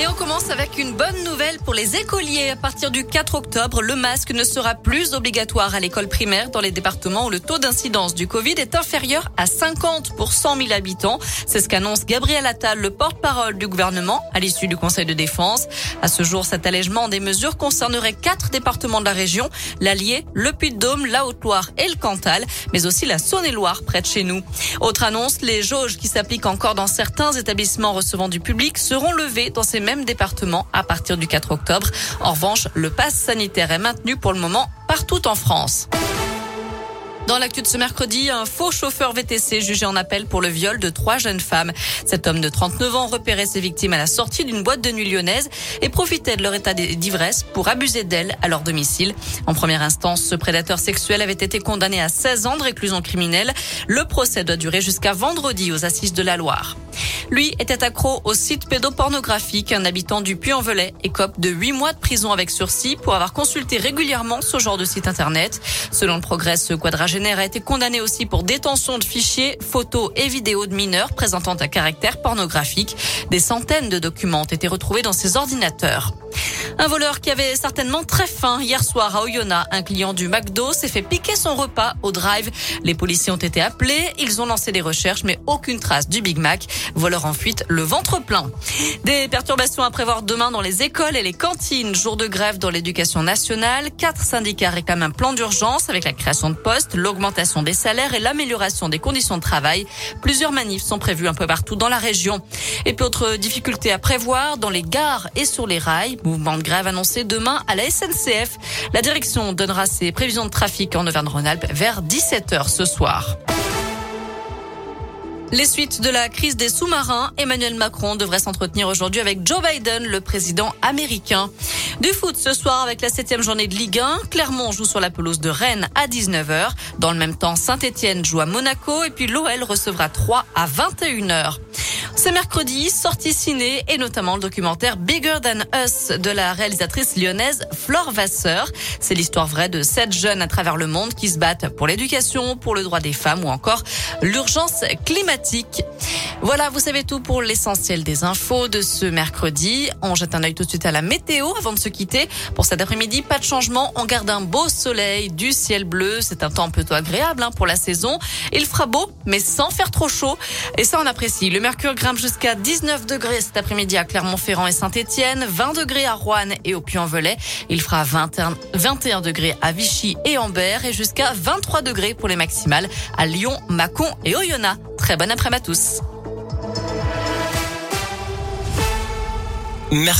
Et on commence avec une bonne nouvelle pour les écoliers. À partir du 4 octobre, le masque ne sera plus obligatoire à l'école primaire dans les départements où le taux d'incidence du Covid est inférieur à 50 pour 100 000 habitants. C'est ce qu'annonce Gabriel Attal, le porte-parole du gouvernement, à l'issue du Conseil de défense. À ce jour, cet allègement des mesures concernerait quatre départements de la région, l'Allier, le Puy-de-Dôme, la Haute-Loire et le Cantal, mais aussi la Saône-et-Loire près de chez nous. Autre annonce, les jauges qui s'appliquent encore dans certains établissements recevant du public seront levées dans ces mêmes département à partir du 4 octobre. En revanche, le pass sanitaire est maintenu pour le moment partout en France. Dans l'actu de ce mercredi, un faux chauffeur VTC jugé en appel pour le viol de trois jeunes femmes. Cet homme de 39 ans repérait ses victimes à la sortie d'une boîte de nuit lyonnaise et profitait de leur état d'ivresse pour abuser d'elles à leur domicile. En première instance, ce prédateur sexuel avait été condamné à 16 ans de réclusion criminelle. Le procès doit durer jusqu'à vendredi aux assises de la Loire. Lui était accro au site pédopornographique. Un habitant du Puy-en-Velay écope de 8 mois de prison avec sursis pour avoir consulté régulièrement ce genre de site internet. Selon le progrès, ce quadragénaire a été condamné aussi pour détention de fichiers, photos et vidéos de mineurs présentant un caractère pornographique. Des centaines de documents ont été retrouvés dans ses ordinateurs. Un voleur qui avait certainement très faim hier soir à Oyonnax. Un client du McDo s'est fait piquer son repas au drive. Les policiers ont été appelés. Ils ont lancé des recherches, mais aucune trace du Big Mac. Voleur en fuite, le ventre plein. Des perturbations à prévoir demain dans les écoles et les cantines. Jour de grève dans l'éducation nationale. Quatre syndicats réclament un plan d'urgence avec la création de postes, l'augmentation des salaires et l'amélioration des conditions de travail. Plusieurs manifs sont prévus un peu partout dans la région. Et puis autre difficulté à prévoir dans les gares et sur les rails. Mouvement de grève annoncé demain à la SNCF. La direction donnera ses prévisions de trafic en Auvergne-Rhône-Alpes vers 17h ce soir. Les suites de la crise des sous-marins, Emmanuel Macron devrait s'entretenir aujourd'hui avec Joe Biden, le président américain. Du foot ce soir avec la septième journée de Ligue 1. Clermont joue sur la pelouse de Rennes à 19h. Dans le même temps, Saint-Etienne joue à Monaco et puis l'OL recevra 3 à 21h. C'est mercredi, sortie ciné et notamment le documentaire Bigger Than Us de la réalisatrice lyonnaise Flore Vasseur. C'est l'histoire vraie de sept jeunes à travers le monde qui se battent pour l'éducation, pour le droit des femmes ou encore l'urgence climatique. Voilà, vous savez tout pour l'essentiel des infos de ce mercredi. On jette un œil tout de suite à la météo avant de se quitter. Pour cet après-midi, pas de changement. On garde un beau soleil, du ciel bleu. C'est un temps plutôt agréable hein, pour la saison. Il fera beau, mais sans faire trop chaud. Et ça, on apprécie. Le mercure grimpe jusqu'à 19 degrés cet après-midi à Clermont-Ferrand et Saint-Etienne, 20 degrés à Rouen et au Puy-en-Velay. Il fera 21, 21 degrés à Vichy et Ambert et jusqu'à 23 degrés pour les maximales à Lyon, Mâcon et Oyonnax. Très bon après-midi à tous. Merci.